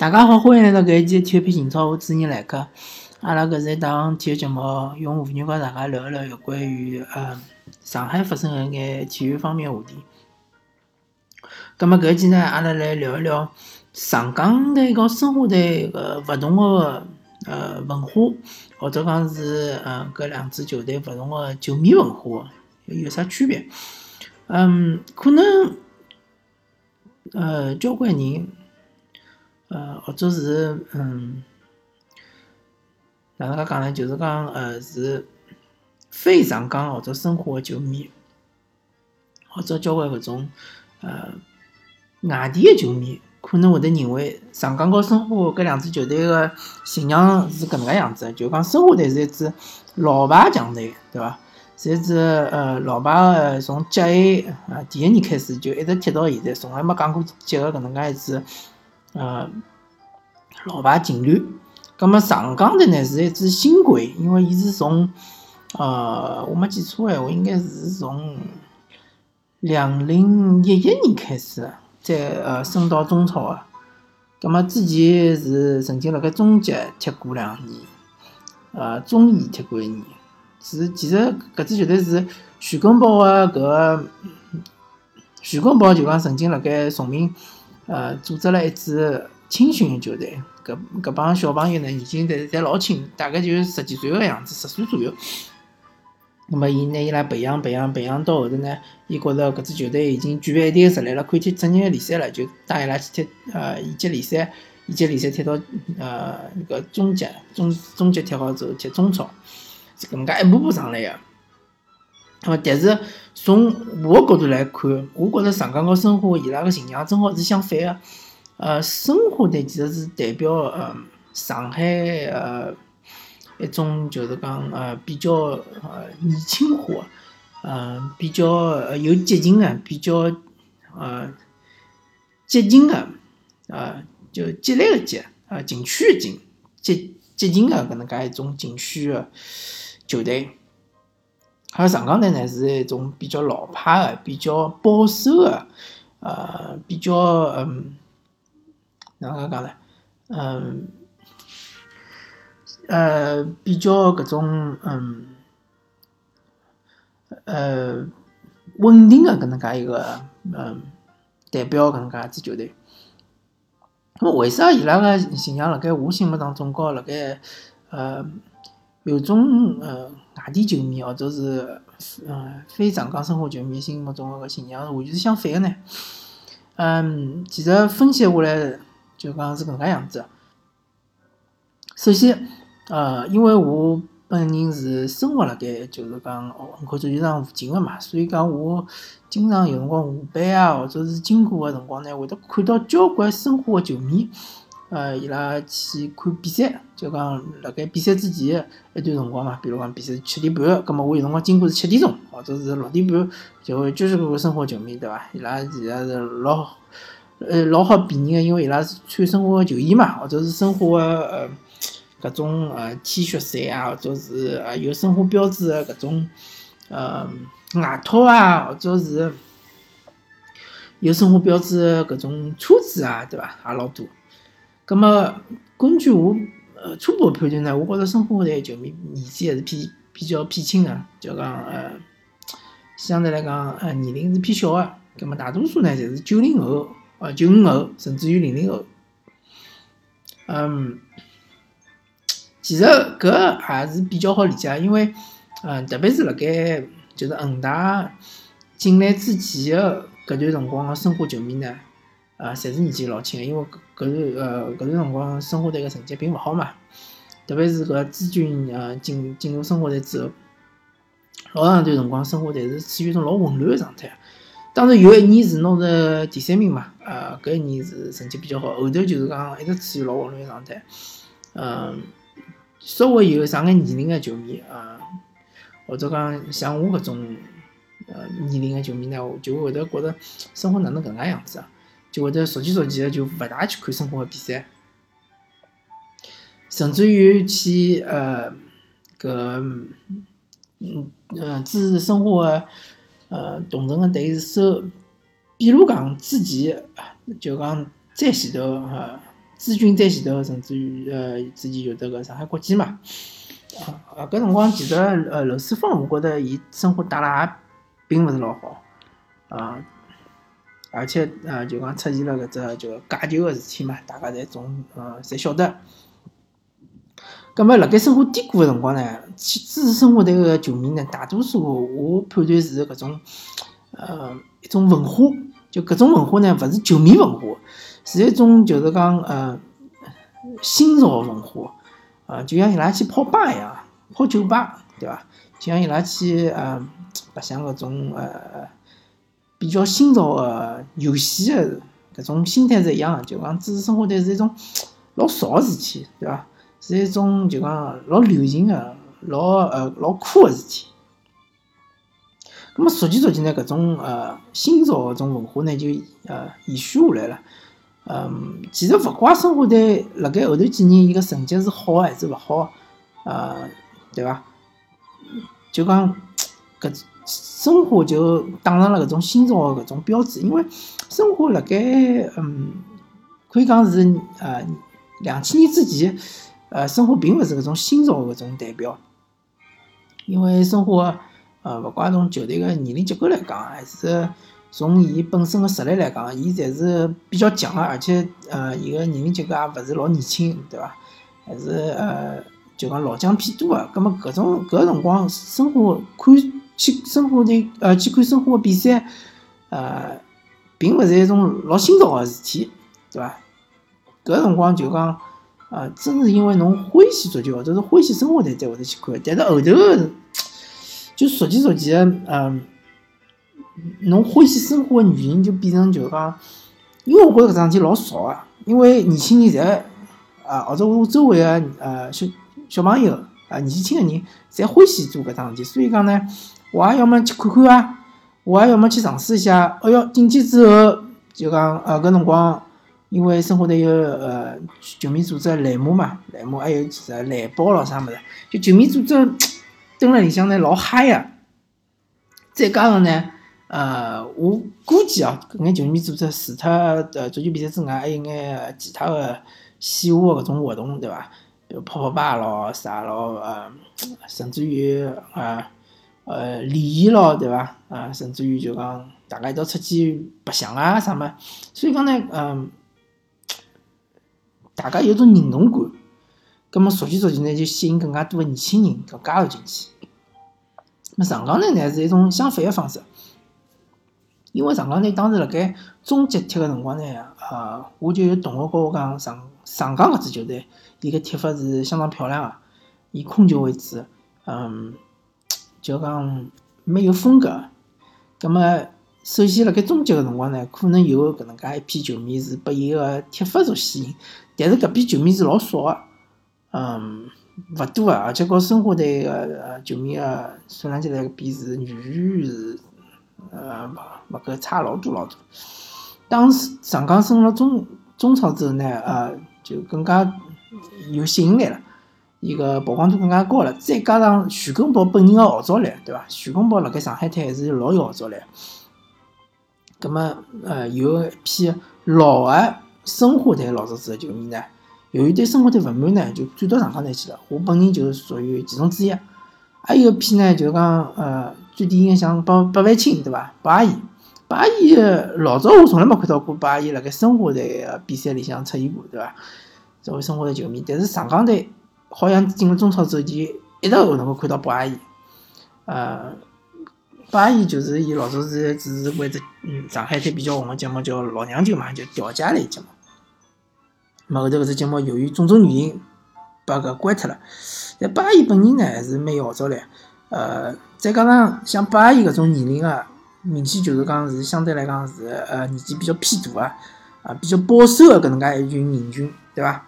大家好，欢迎来到搿一期体育篇情操，我主持人来客。阿拉搿是一档体育节目，用妇女帮大家聊一聊有关于呃上海发生的一眼体育方面话题。葛末搿一期呢，阿拉来聊一聊上港队和申花队个勿同个呃文化，或者讲是呃搿两支球队勿同个球迷文化有啥区别？嗯，可能呃交关人呃或者是嗯哪能介讲呢？就是讲呃是非上港或者申花个球迷，或者交关搿种呃外地个球迷，可能会得认为上港和申花搿两支球队个形象是搿能介样子，就讲申花队是一支老牌强队，对伐？是一支呃老牌个，从甲 A 啊第一年开始就一直踢到现在，从来没讲过级个搿能介一支呃老牌劲旅。葛末上港队呢是一支新贵，因为伊是从呃我没记错个闲话，应该是从两零一一年开始再呃升到中超个。葛末之前是曾经辣盖中甲踢过两年，呃中乙踢过一年。是其实搿支球队是徐根宝个搿个徐根宝就讲曾经辣盖崇明呃组织了一支青训个球队，搿搿帮小朋友呢年纪侪侪老轻，大概就十几岁个样子，十岁左右。那么伊拿伊拉培养培养培养到后头呢，伊觉着搿支球队已经具备一定个实力了，可以踢职业联赛了，就带伊拉去踢呃乙级联赛，乙级联赛踢到呃搿中甲，中中甲踢好之后踢中超。是搿能介一步步上来个。那么，但是从我个角度来看，我觉着上港和申花伊拉个形象正好是相反个。呃，申花队其实是代表呃上海呃一种就是讲呃比较呃年轻化，呃比较呃有激情的，比较呃激情的，呃就激烈个激，呃情绪个情，激激情个搿能介一种情绪个。球队，而上港队呢是一种比较老派的、比较保守的，呃，比较嗯，哪能介讲呢？嗯，呃，比较搿种嗯，呃，稳定的搿能介一个嗯代表搿能介一支球队。那么为啥伊拉个形象辣盖我心目当中和辣盖呃？有种呃外地球迷或者是呃非上港申花球迷心目中的个形象完全是相反的呢。嗯，其实分析下来就讲是搿能介样子。首先，呃，因为我本人是生活辣盖就是讲虹口足球场附近的嘛，所以讲我经常有辰光下班啊，或者是经过的辰光呢，会得看到交关申花的球迷。呃，伊拉去看比赛，就讲辣盖比赛之前一段辰光嘛，比如讲比赛七点半，葛末我有辰光经过是七点钟，或者是六点半，就会继续看申花球迷，对伐？伊拉其实是老呃老好辨认个，因为伊拉是穿申花个球衣嘛，或者是申花个呃搿种呃 T 恤衫啊，或者是呃有申花标志个搿种呃外套啊，或者是有申花标志个搿种车子啊，对伐？也老多。咁么，根据我呃初步判断呢，我觉着申花队球迷年纪还是偏比较偏轻的，就讲呃，相对来讲呃年龄是偏小个。咁么大多数呢，侪是九零后、呃九五后，甚至于零零后。嗯，其实搿也是比较好理解，因为嗯，特别是辣盖就是恒大进来之前个搿段辰光个申花球迷呢。啊，侪是年纪老轻个，因为搿段呃搿段辰光生活队个成绩并勿好嘛，特别是搿朱军呃进进入生活队之后，老长一段辰光生活队是处于一种老混乱个状态。当然有一年是拿着第三名嘛，呃搿一年是成绩比较好，后头就是讲一直处于老混乱个状态。嗯，稍微有上眼年龄个球迷啊，或者讲像我搿种呃年龄个球迷呢，就会得觉着生活哪能搿能介样子啊？就会得熟悉熟悉的，就勿大去看申花个比赛，甚至于去呃搿嗯嗯支持申花个呃同城个队是守，比如讲之前就讲再前头呃朱军在前头，甚至于呃之前有得个上海国际嘛，啊，搿辰光其实呃刘世峰，我觉得伊生活带了也并勿是老好，啊，而且呃就讲出现了搿只就假球个事体嘛，大家侪总呃侪晓得。葛末辣盖生活低谷个辰光呢，去支持生活队个球迷呢，大多数我判断是搿种呃一种文化，就搿种文化呢，勿是球迷文化，是一种就是讲呃新潮文化，啊，就像伊拉去泡吧一样，泡酒吧，对伐？就像伊拉去呃白相搿种呃比较新潮个游戏个搿种心态是一样，就讲支持生活队是一种 老少个事体，对伐？是一种就讲老流行个、老呃老酷个事体。咁么，逐渐逐渐呢，搿种呃新潮搿种文化呢，就呃延续下来了。嗯，其实勿怪申花队辣盖后头几年伊个成绩是好还是勿好，呃，对伐？就讲搿申花就打上了搿种新潮个搿种标志，因为申花辣盖嗯可以讲是呃两千年之前。呃，申花并勿是搿种新潮搿种代表，因为申花呃，勿怪从球队个年龄结构来讲，还是从伊本身个实力来讲，伊侪是比较强个，而且呃，伊个年龄结构也勿是老年轻，对伐？还是呃，就讲老将偏多个。葛末搿种搿辰光，申花看去申花队呃去看生活个比赛，呃，并勿是一种老新潮个事体，对伐？搿辰光就讲。啊，正是因为侬欢喜足球，或者是欢喜生活才才会得去看。但是后头就逐渐逐渐，嗯，侬欢喜生活的原因就变成就讲，因为我觉着搿桩事体老少啊。因为年轻人侪啊，或者我周围的呃小小朋友啊，年纪轻的人侪欢喜做搿桩事体，所以讲呢，我也要么去看看啊，我也要么去尝试一下。哎哟，进去之后就讲呃搿辰光。因为生活队有呃球迷组织栏目嘛，栏目还有其实篮包咾啥物事，就球迷组织蹲辣里向呢老嗨个。再加上呢，呃，我估计哦，搿眼球迷组织除脱呃足球比赛之外，还有眼其他个线下个搿种活动，对伐？比如泡泡吧咯啥咯，呃，甚至于呃呃联谊咯，对伐？啊，甚至于就讲大家一道出去白相啊啥么，所以讲呢，嗯。大家有种认同感，葛末逐渐逐渐呢，就吸引更加多的年轻人搿加入进去。那上港队呢是一种相反的方式，因为上港呢当时辣盖中级踢个辰光呢，呃，我就有同学跟我讲，上上港搿支球队，伊个踢法是相当漂亮个，以控球为主，嗯，就讲蛮有风格。葛末首先辣盖中级个辰光呢，可能有搿能介一批球迷是被伊个踢法所吸引。但是搿批球迷是老少个，嗯，勿多个，而且和申花队个球迷个数量级来比是远远是，呃，勿勿够差老多老多。当时上港升了中中超之后呢，呃，就更加有吸引力了，伊个曝光度更加高了。再加上徐根宝本人个号召力，对伐？徐根宝辣盖上海滩还是老有号召力。葛末呃，有一批老个。申花队老早子的球迷呢，由于对申花队勿满呢，就转到上港队去了。我本人就是属于其中之一。还有一批呢，就是讲呃，最典型像八八万青对伐？八阿姨，八阿姨老早我从来没看到过八阿姨辣盖申花队个比赛里向出现过，对伐？作为申花队球迷，但是上港队好像进了中超之后，就一直能够看到八阿姨。呃，八阿姨就是伊老早是只是为只嗯上海滩比较红个节目叫老娘舅嘛，就调解类节目。后头搿只节目由于种种原因，把搿关脱了。但八阿姨本人呢，还是蛮有号召力。呃，再加上像八阿姨搿种年龄啊，明显就是讲是相对来讲是呃年纪比较偏大啊，啊比较保守个搿能介一群人群，对伐？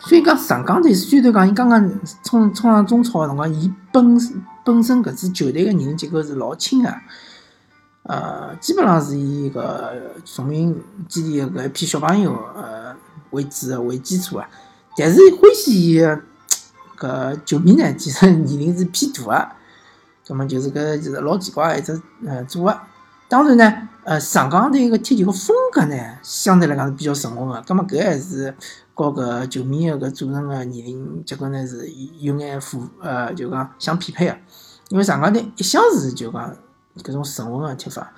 所以讲上港队虽然讲伊刚刚冲冲上中超个辰光，伊本本身搿支球队个年龄结构是老轻个。呃，基本上是以搿崇明基地搿一批小朋友呃为主为基础啊，但是欢喜伊搿球迷呢，其实年龄是偏大个，葛末就是搿就是老奇怪一只呃组合。当然呢，呃，上港队个踢球个风格呢，相对来讲是比较沉稳个，葛末搿还是和搿球迷个搿组成个年龄结构呢是有眼符，呃，就讲相匹配个。因为上港队一向是就讲搿种沉稳个踢法，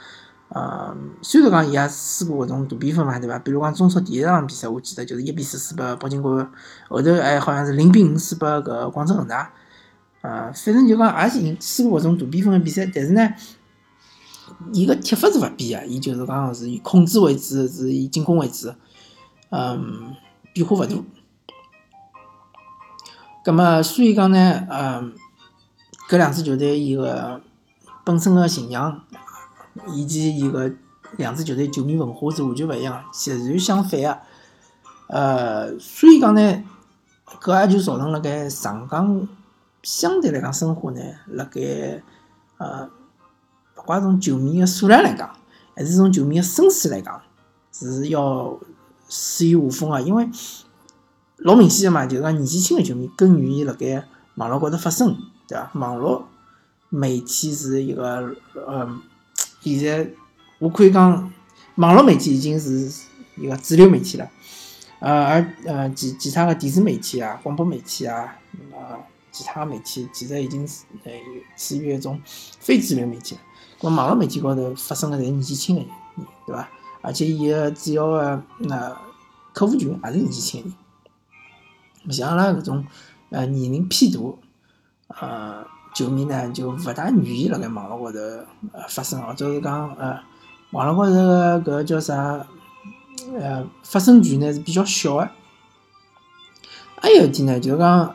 呃，虽然讲伊也输过搿种大比分嘛，对伐？比如讲中超第一场比赛，我记得就是一比四输拨北京国安，后头还好像是零比五输拨搿广州恒大，呃，反正就讲也是赢输过搿种大比分个比赛，但是呢。伊个踢法是勿变个，伊就是讲是以控制为主，是以进攻为主，嗯，变化勿大。葛末所以讲呢，嗯，搿两支球队伊个本身个形象，以及伊个两支球队球迷文化是完全勿一样，截然相反个。呃，所以讲呢，搿也就造成了盖上港相对来讲申花呢，辣盖呃。勿怪从球迷个数量来讲，还是从球迷个声势来讲，是要适于下风个。因为老明显个嘛，就是讲年纪轻个球迷更愿意辣盖网络高头发声，对伐？网络媒体是一个，呃，现在我可以讲，网络媒体已经是一个主流媒体了。呃，而呃其其他个电视媒体啊、广播媒体啊，啊，其他媒体其实已经是呃处于一种非主流媒体了。咁网络媒体高头发生个侪年纪轻的人，对伐？而且伊个主要个那客户群也是年纪轻的人，像阿拉搿种呃年龄偏大呃球迷呢，就勿大愿意辣盖网络高头呃发声，或者是讲呃网络高头个搿叫啥呃发声权呢是比较小个。还有一点呢，就是讲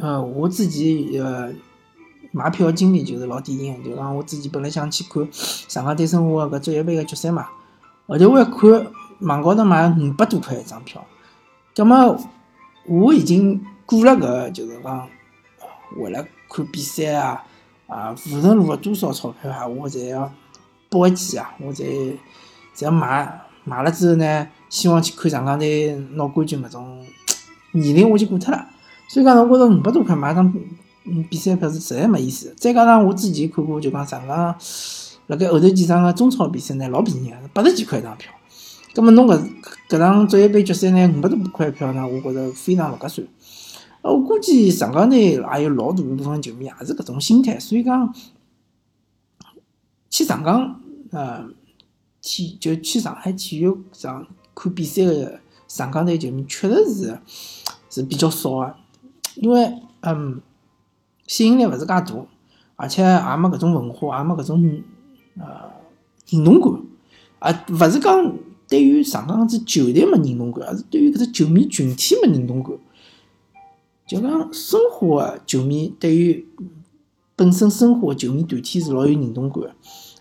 呃我自己呃。买票经历就是老典型个，就讲我之前本来想去看上港对申花个搿足协杯个决赛嘛，后头我一看网高头买五百多块一张票，葛末我已经过了搿就是讲为了看比赛啊啊无论落了多少钞票啊，我侪要拨一记啊，我侪侪要买买了之后呢，希望去看上港队拿冠军搿种 年龄我就过脱了，所以讲我觉着五百多块买张。嗯，比赛票是实在没意思。再加上我之前看过，就讲上港辣盖后头几场个中超比赛呢，老便宜个，八十几块一张票。葛末侬搿搿场足协杯决赛呢，五百多块票呢，我觉着非常勿合算。呃，我估计上港队也有老大一部分球迷也是搿种心态，所以讲去上港呃体就去上海体育场看比赛个上港队球迷确实是是比较少个，因为嗯。吸引力勿是介大，而且也没搿种文化，也没搿种呃认同感，啊，勿是讲对于上港支球队没认同感，而是对于搿只球迷群体没认同感。就讲申花个球迷对于本身申花个球迷团体是老有认同感，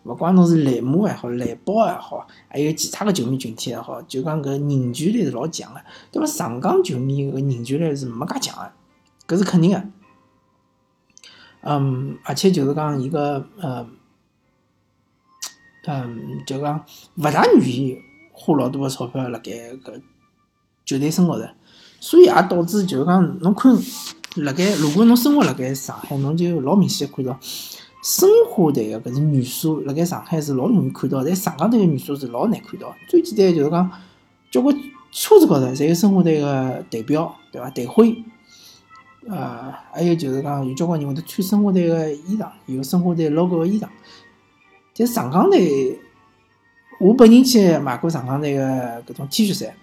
勿管侬是蓝马也好，蓝宝也好，还有其他个球迷群体也好，就讲搿凝聚力是老强个。对伐上港球迷搿凝聚力是没介强个，搿是肯定个。嗯，而且就是讲伊个呃，嗯，就讲勿大愿意花老多个钞票辣盖搿球队身高头，所以也导致就是讲侬看辣盖，如果侬生活辣盖上海，侬就老明显看到申花队个搿种元素辣盖上海是老容易看到，但上港队个元素是老难看到。最简单就是讲，交关车子高头侪有申花队个队标，对伐？队徽。呃，还有就是讲，有交关人会得穿申花队个衣裳，有申花队 logo 个衣裳。但上港队，我本人去买过上港队个搿种 T 恤衫。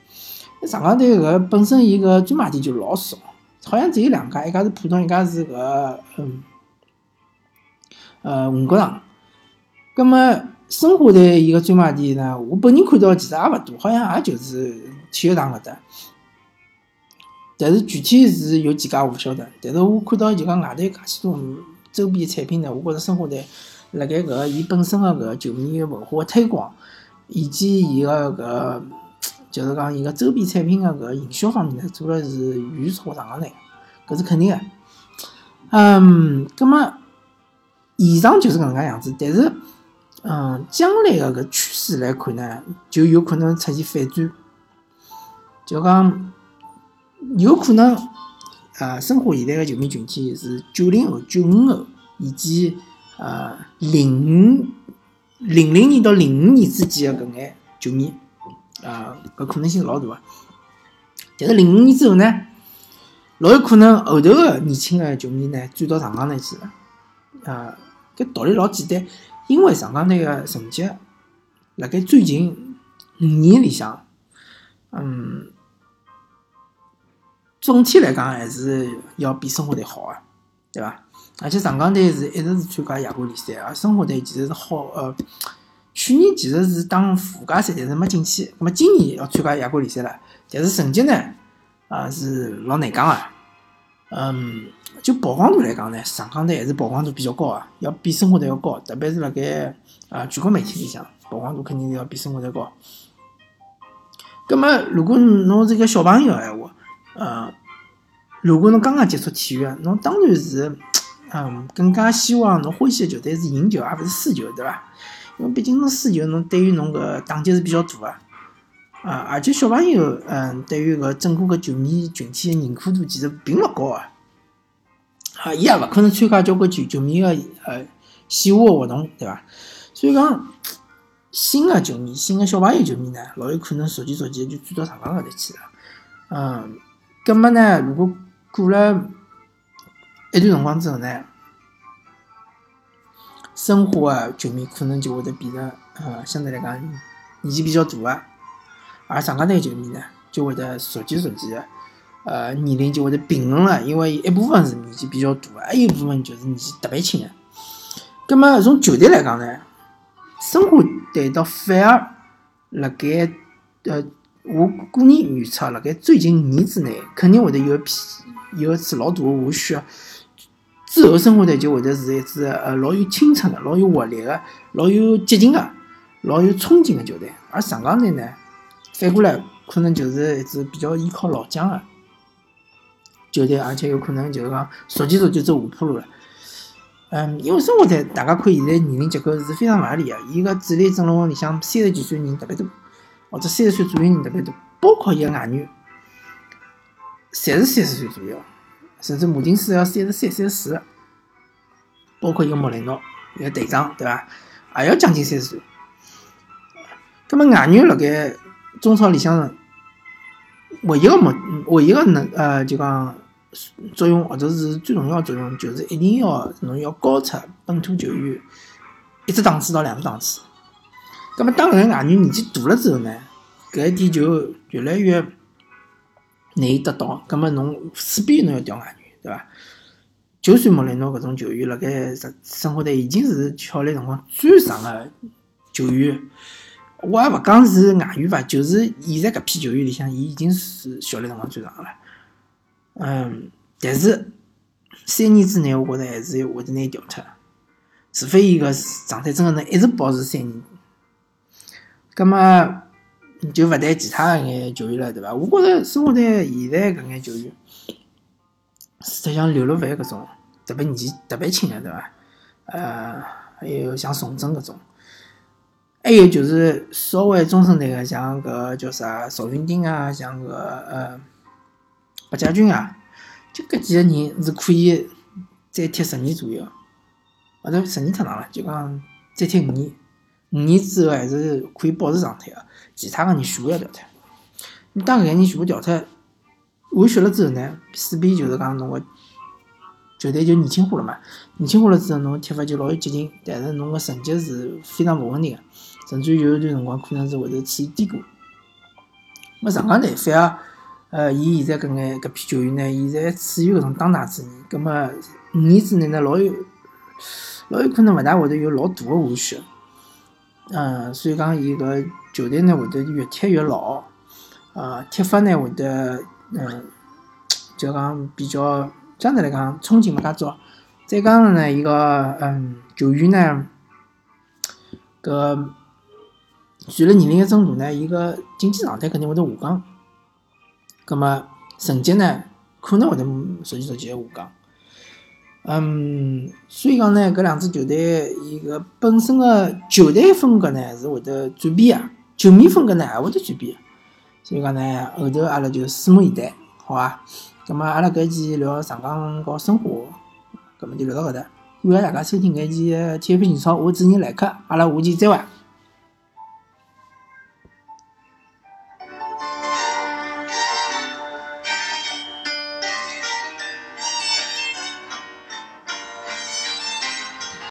上港队搿本身伊个专卖店就老少，好像只有两家，一家是浦东，一家是搿嗯呃五角场。葛末申花队伊个专卖店呢，我本人看到其实也勿多，好像也就是体育场搿搭。但是具体是有几家我勿晓得，但是我看到就讲外头介许多周边产品呢，我觉着申花队辣盖搿个伊本身个搿个球迷文化推广，以及伊个搿就是讲伊个周边产品个搿营销方面呢，做了是远超上港队，搿是肯定个。嗯，葛末以上就是搿能介样子，但是嗯，将来个搿趋势来看呢，就有可能出现反转，就讲。有可能，呃，申花现在的球迷群体是九零后、九五后以及呃零五、零零年到零五年之间的搿眼球迷，啊，搿可能性老大个。但是零五年之后呢，老有可能后头的年轻的球迷呢转到上港队去了。啊，搿道理老简单，因为上港队个成绩，辣盖最近五年里向，嗯，总体来讲还是要比申花队好个，对伐？而且上港队是一直是参加亚冠联赛，而申花队其实是好呃，去年其实是打附加赛，但是没进去。那么今年要参加亚冠联赛了，但是成绩呢啊是老难讲个。嗯，就曝光度来讲呢，上港队还是曝光度比较高啊，要比申花队要高，特别是辣盖啊全国媒体里向曝光度肯定是要比申花队高。葛么如果侬是一个小朋友个闲话，呃，如果侬刚刚接触体育，侬当然是。嗯，更加希望侬欢喜的球队是赢球，而勿是输球，对伐？因为毕竟侬输球，侬对于侬个打击是比较大个。啊，而且小朋友，嗯，对于搿整个个球迷群体的认可度其实并勿高啊。啊，伊也勿可能参加交关球球迷个呃喜恶活动，对伐？所以讲，新个球迷、新个小朋友球迷呢，老有可能逐渐逐渐就转到上港搿搭去了。嗯，葛末呢，如果过了。一段辰光之后呢，申花的球迷可能就会得变成呃相对来讲年纪比较大的，而上港队球迷呢就会得逐渐逐渐呃年龄就会得平衡了，因为一部分是年纪比较大，还有一部分就是年纪特别轻的。那么从球队来讲呢，申花队倒反而辣盖呃我个人预测，辣盖最近五年之内肯定会得有一批有一次老大的下雪。之后，生活队就会得是一支呃老有青春的、老有活力的、老有激情的、老有冲劲的球队。而上港队呢，反过来可能就是一支比较依靠老将的球队，而且有可能就是讲逐渐逐渐走下坡路了。嗯，因为生活队大家看现在年龄结构是非常勿合理的，伊个主力阵容里向三十几岁人特别多，或者三十岁左右人特别多，包括一个外援，侪是三十岁左右。甚至马丁斯要三十三、三十四，包括一个莫雷诺，一个队长，对伐？也要将近三十岁。那么外援辣盖中超里向，唯一个目，唯一个能呃，就讲作用或者是最重要的作用，就是一定要侬要高出本土球员一只档次到两个档次。那么当搿个外援年纪大了之后呢，搿一点就越来越。难以得到，葛末侬势必侬要调外援，对伐？就算莫雷诺搿种球员辣盖生生活队已经是效力辰光最长个球员，我也勿讲是外援伐，就是现在搿批球员里向，伊已经是效力辰光最长个了。嗯，但是三年之内，我觉着还是会得拿伊调脱，除非伊个状态真个能一直保持三年。葛末。就勿谈其他眼球员了，对伐？我觉着生活队现在搿眼球员，实像刘乐凡搿种，特别年纪特别轻个，对伐？呃，还有像宋征搿种，还有就是稍微中生代个，像搿叫啥赵云丁啊，像搿呃白家军啊，就搿几个人是可以再踢十年左右，或者十年太长了，就讲再踢五年，五年之后还是可以保持状态个。其他个人全部要调脱，你当搿个人全部调脱，换血了之后呢，势必就是讲侬个球队就年轻化了嘛。年轻化了之后，侬踢法就老有激情，但是侬个成绩是非常勿稳定个，甚至有一段辰光可能是会头处于低谷。么上港队反而，呃，伊现在搿眼搿批球员呢，现在处于搿种当打之年，葛末五年之内呢，老有老有可能勿大会得有老大个下血。嗯，所以讲伊搿球队呢会得越踢越老，呃，踢法呢会得，嗯，就讲比较相对来讲冲劲勿大足。再加上呢，伊个嗯球员呢，搿随着年龄的增大呢，伊个竞技状态肯定会得下降，葛末成绩呢可能会得逐渐逐渐下降。嗯，所以讲呢，搿两支球队伊个本身的球队风格呢是会得转变个，球迷风格呢也会得转变。所以讲呢，后头阿拉就拭目以待，好伐？葛末阿拉搿期聊上港搞生活，葛末就聊到搿搭，感谢大家收听搿期体育频道，我是主持人来客，阿拉下期再会。